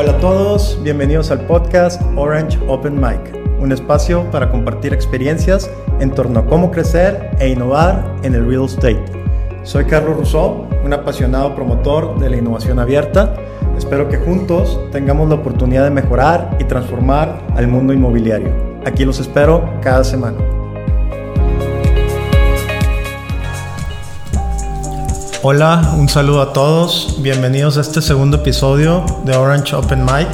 Hola a todos, bienvenidos al podcast Orange Open Mic, un espacio para compartir experiencias en torno a cómo crecer e innovar en el real estate. Soy Carlos Rousseau, un apasionado promotor de la innovación abierta. Espero que juntos tengamos la oportunidad de mejorar y transformar al mundo inmobiliario. Aquí los espero cada semana. Hola, un saludo a todos. Bienvenidos a este segundo episodio de Orange Open Mic.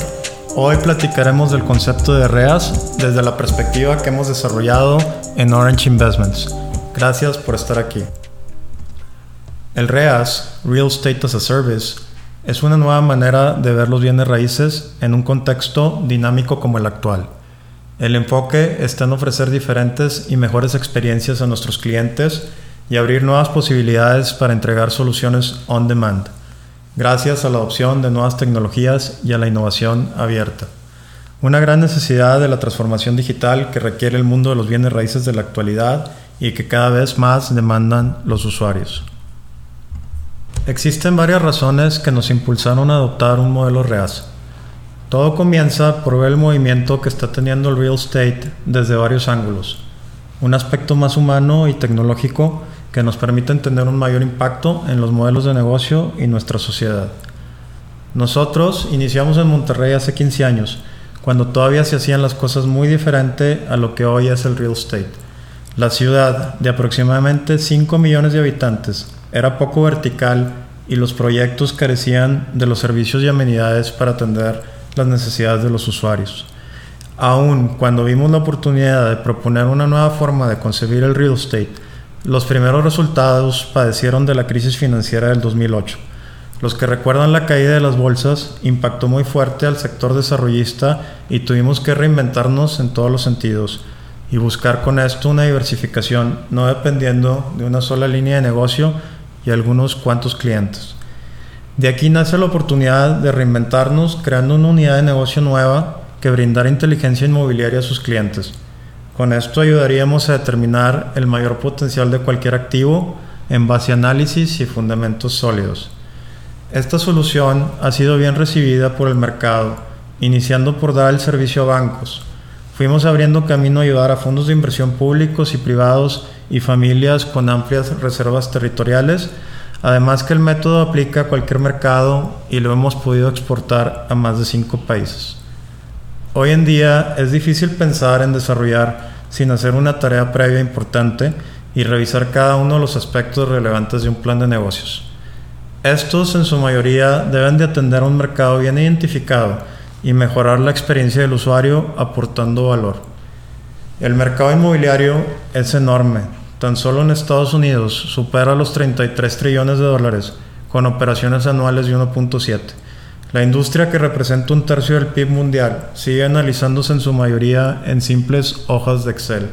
Hoy platicaremos del concepto de REAS desde la perspectiva que hemos desarrollado en Orange Investments. Gracias por estar aquí. El REAS, Real Estate as a Service, es una nueva manera de ver los bienes raíces en un contexto dinámico como el actual. El enfoque está en ofrecer diferentes y mejores experiencias a nuestros clientes y abrir nuevas posibilidades para entregar soluciones on demand, gracias a la adopción de nuevas tecnologías y a la innovación abierta. Una gran necesidad de la transformación digital que requiere el mundo de los bienes raíces de la actualidad y que cada vez más demandan los usuarios. Existen varias razones que nos impulsaron a adoptar un modelo REAS. Todo comienza por ver el movimiento que está teniendo el real estate desde varios ángulos. Un aspecto más humano y tecnológico que nos permiten tener un mayor impacto en los modelos de negocio y nuestra sociedad. Nosotros iniciamos en Monterrey hace 15 años, cuando todavía se hacían las cosas muy diferente a lo que hoy es el real estate. La ciudad, de aproximadamente 5 millones de habitantes, era poco vertical y los proyectos carecían de los servicios y amenidades para atender las necesidades de los usuarios. Aún cuando vimos la oportunidad de proponer una nueva forma de concebir el real estate, los primeros resultados padecieron de la crisis financiera del 2008. Los que recuerdan la caída de las bolsas impactó muy fuerte al sector desarrollista y tuvimos que reinventarnos en todos los sentidos y buscar con esto una diversificación no dependiendo de una sola línea de negocio y algunos cuantos clientes. De aquí nace la oportunidad de reinventarnos creando una unidad de negocio nueva que brindara inteligencia inmobiliaria a sus clientes con esto ayudaríamos a determinar el mayor potencial de cualquier activo en base a análisis y fundamentos sólidos. Esta solución ha sido bien recibida por el mercado, iniciando por dar el servicio a bancos. Fuimos abriendo camino a ayudar a fondos de inversión públicos y privados y familias con amplias reservas territoriales, además que el método aplica a cualquier mercado y lo hemos podido exportar a más de cinco países. Hoy en día es difícil pensar en desarrollar sin hacer una tarea previa importante y revisar cada uno de los aspectos relevantes de un plan de negocios. Estos en su mayoría deben de atender a un mercado bien identificado y mejorar la experiencia del usuario aportando valor. El mercado inmobiliario es enorme. Tan solo en Estados Unidos supera los 33 trillones de dólares con operaciones anuales de 1.7 la industria que representa un tercio del PIB mundial sigue analizándose en su mayoría en simples hojas de Excel.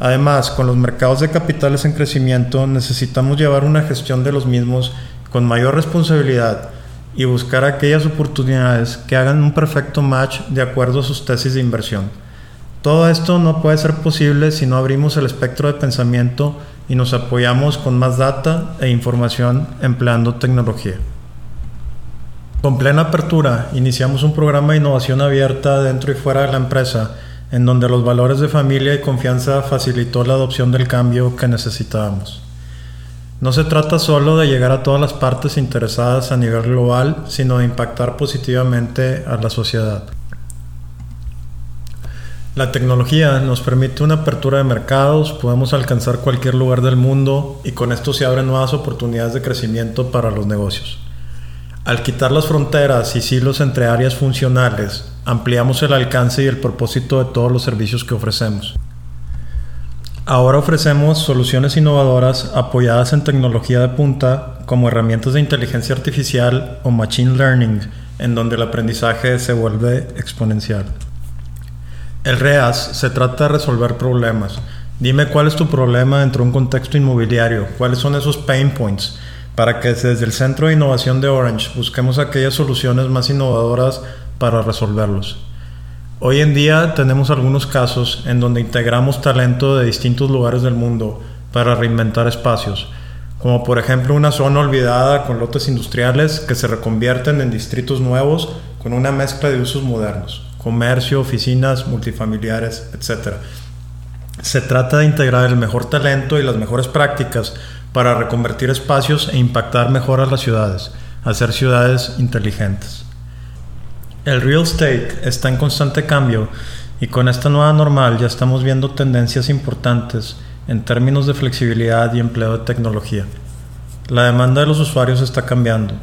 Además, con los mercados de capitales en crecimiento necesitamos llevar una gestión de los mismos con mayor responsabilidad y buscar aquellas oportunidades que hagan un perfecto match de acuerdo a sus tesis de inversión. Todo esto no puede ser posible si no abrimos el espectro de pensamiento y nos apoyamos con más data e información empleando tecnología. Con plena apertura, iniciamos un programa de innovación abierta dentro y fuera de la empresa, en donde los valores de familia y confianza facilitó la adopción del cambio que necesitábamos. No se trata solo de llegar a todas las partes interesadas a nivel global, sino de impactar positivamente a la sociedad. La tecnología nos permite una apertura de mercados, podemos alcanzar cualquier lugar del mundo y con esto se abren nuevas oportunidades de crecimiento para los negocios. Al quitar las fronteras y silos entre áreas funcionales, ampliamos el alcance y el propósito de todos los servicios que ofrecemos. Ahora ofrecemos soluciones innovadoras apoyadas en tecnología de punta como herramientas de inteligencia artificial o machine learning, en donde el aprendizaje se vuelve exponencial. El REAS se trata de resolver problemas. Dime cuál es tu problema dentro de un contexto inmobiliario, cuáles son esos pain points, para que desde el Centro de Innovación de Orange busquemos aquellas soluciones más innovadoras para resolverlos. Hoy en día tenemos algunos casos en donde integramos talento de distintos lugares del mundo para reinventar espacios, como por ejemplo una zona olvidada con lotes industriales que se reconvierten en distritos nuevos con una mezcla de usos modernos, comercio, oficinas, multifamiliares, etc. Se trata de integrar el mejor talento y las mejores prácticas para reconvertir espacios e impactar mejor a las ciudades, hacer ciudades inteligentes. El real estate está en constante cambio y con esta nueva normal ya estamos viendo tendencias importantes en términos de flexibilidad y empleo de tecnología. La demanda de los usuarios está cambiando.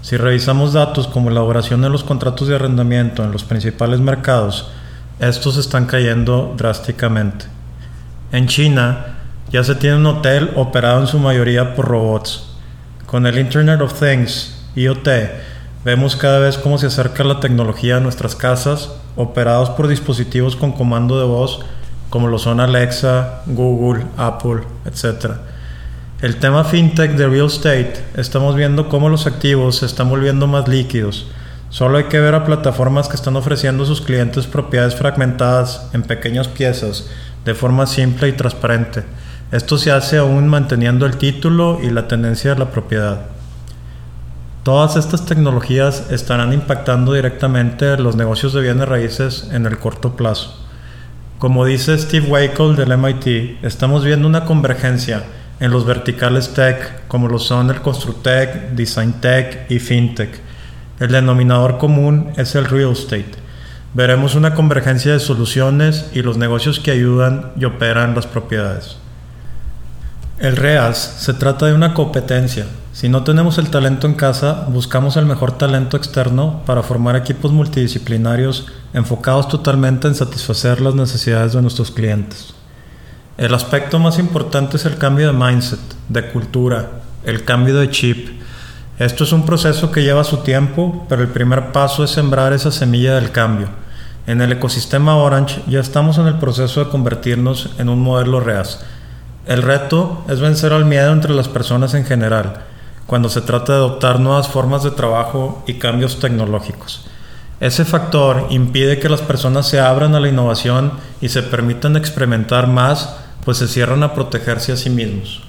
Si revisamos datos como elaboración de los contratos de arrendamiento en los principales mercados, estos están cayendo drásticamente. En China ya se tiene un hotel operado en su mayoría por robots. Con el Internet of Things, IoT, vemos cada vez cómo se acerca la tecnología a nuestras casas, operados por dispositivos con comando de voz como lo son Alexa, Google, Apple, etc. El tema fintech de real estate, estamos viendo cómo los activos se están volviendo más líquidos. Solo hay que ver a plataformas que están ofreciendo a sus clientes propiedades fragmentadas en pequeñas piezas de forma simple y transparente. Esto se hace aún manteniendo el título y la tendencia de la propiedad. Todas estas tecnologías estarán impactando directamente los negocios de bienes raíces en el corto plazo. Como dice Steve Wakel del MIT, estamos viendo una convergencia en los verticales tech, como lo son el Construtech, Design Tech y FinTech. El denominador común es el real estate. Veremos una convergencia de soluciones y los negocios que ayudan y operan las propiedades. El REAS se trata de una competencia. Si no tenemos el talento en casa, buscamos el mejor talento externo para formar equipos multidisciplinarios enfocados totalmente en satisfacer las necesidades de nuestros clientes. El aspecto más importante es el cambio de mindset, de cultura, el cambio de chip. Esto es un proceso que lleva su tiempo, pero el primer paso es sembrar esa semilla del cambio. En el ecosistema Orange ya estamos en el proceso de convertirnos en un modelo REAS el reto es vencer al miedo entre las personas en general, cuando se trata de adoptar nuevas formas de trabajo y cambios tecnológicos. Ese factor impide que las personas se abran a la innovación y se permitan experimentar más, pues se cierran a protegerse a sí mismos.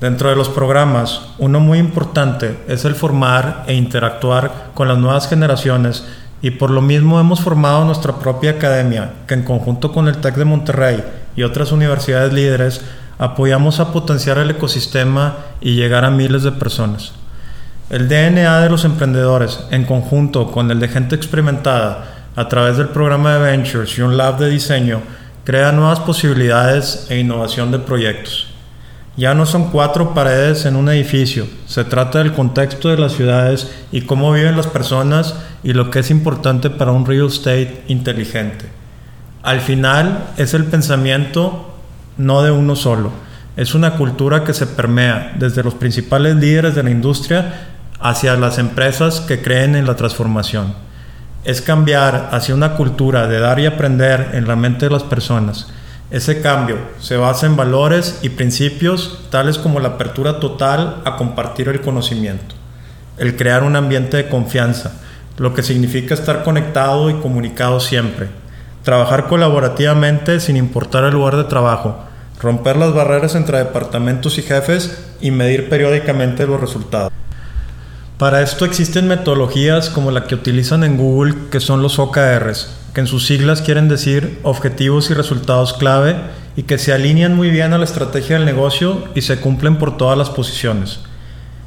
Dentro de los programas, uno muy importante es el formar e interactuar con las nuevas generaciones y por lo mismo hemos formado nuestra propia academia, que en conjunto con el TEC de Monterrey y otras universidades líderes apoyamos a potenciar el ecosistema y llegar a miles de personas. El DNA de los emprendedores, en conjunto con el de gente experimentada, a través del programa de Ventures y un lab de diseño, crea nuevas posibilidades e innovación de proyectos. Ya no son cuatro paredes en un edificio, se trata del contexto de las ciudades y cómo viven las personas y lo que es importante para un real estate inteligente. Al final es el pensamiento no de uno solo. Es una cultura que se permea desde los principales líderes de la industria hacia las empresas que creen en la transformación. Es cambiar hacia una cultura de dar y aprender en la mente de las personas. Ese cambio se basa en valores y principios tales como la apertura total a compartir el conocimiento, el crear un ambiente de confianza, lo que significa estar conectado y comunicado siempre, trabajar colaborativamente sin importar el lugar de trabajo, romper las barreras entre departamentos y jefes y medir periódicamente los resultados. Para esto existen metodologías como la que utilizan en Google, que son los OKRs, que en sus siglas quieren decir objetivos y resultados clave y que se alinean muy bien a la estrategia del negocio y se cumplen por todas las posiciones.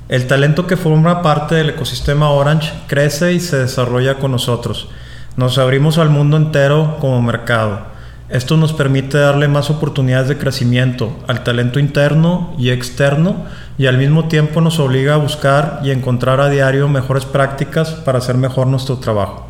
El talento que forma parte del ecosistema Orange crece y se desarrolla con nosotros. Nos abrimos al mundo entero como mercado. Esto nos permite darle más oportunidades de crecimiento al talento interno y externo y al mismo tiempo nos obliga a buscar y encontrar a diario mejores prácticas para hacer mejor nuestro trabajo.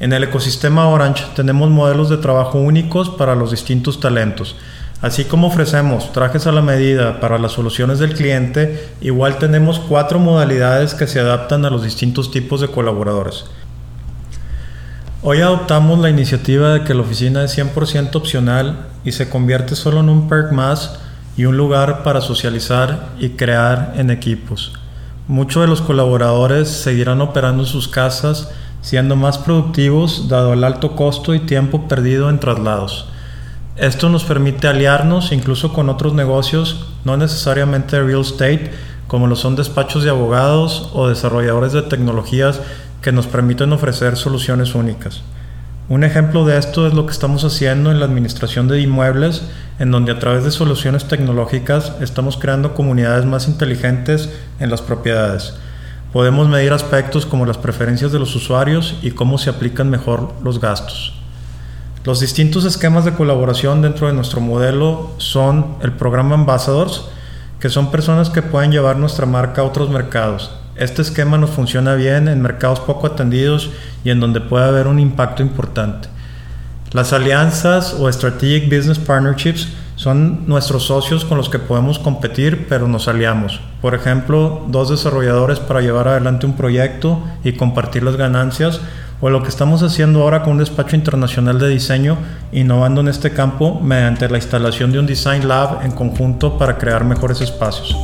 En el ecosistema Orange tenemos modelos de trabajo únicos para los distintos talentos. Así como ofrecemos trajes a la medida para las soluciones del cliente, igual tenemos cuatro modalidades que se adaptan a los distintos tipos de colaboradores. Hoy adoptamos la iniciativa de que la oficina es 100% opcional y se convierte solo en un perk más y un lugar para socializar y crear en equipos. Muchos de los colaboradores seguirán operando en sus casas, siendo más productivos dado el alto costo y tiempo perdido en traslados. Esto nos permite aliarnos incluso con otros negocios, no necesariamente real estate, como lo son despachos de abogados o desarrolladores de tecnologías que nos permiten ofrecer soluciones únicas. Un ejemplo de esto es lo que estamos haciendo en la administración de inmuebles, en donde a través de soluciones tecnológicas estamos creando comunidades más inteligentes en las propiedades. Podemos medir aspectos como las preferencias de los usuarios y cómo se aplican mejor los gastos. Los distintos esquemas de colaboración dentro de nuestro modelo son el programa Ambassadors, que son personas que pueden llevar nuestra marca a otros mercados. Este esquema nos funciona bien en mercados poco atendidos y en donde puede haber un impacto importante. Las alianzas o Strategic Business Partnerships son nuestros socios con los que podemos competir, pero nos aliamos. Por ejemplo, dos desarrolladores para llevar adelante un proyecto y compartir las ganancias o lo que estamos haciendo ahora con un despacho internacional de diseño, innovando en este campo mediante la instalación de un Design Lab en conjunto para crear mejores espacios.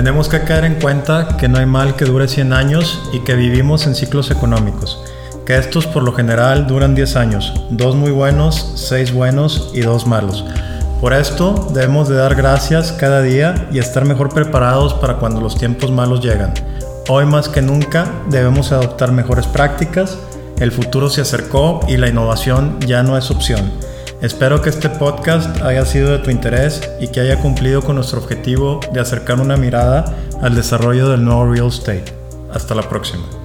Tenemos que caer en cuenta que no hay mal que dure 100 años y que vivimos en ciclos económicos, que estos por lo general duran 10 años, dos muy buenos, seis buenos y dos malos. Por esto debemos de dar gracias cada día y estar mejor preparados para cuando los tiempos malos llegan. Hoy más que nunca debemos adoptar mejores prácticas, el futuro se acercó y la innovación ya no es opción. Espero que este podcast haya sido de tu interés y que haya cumplido con nuestro objetivo de acercar una mirada al desarrollo del nuevo real estate. Hasta la próxima.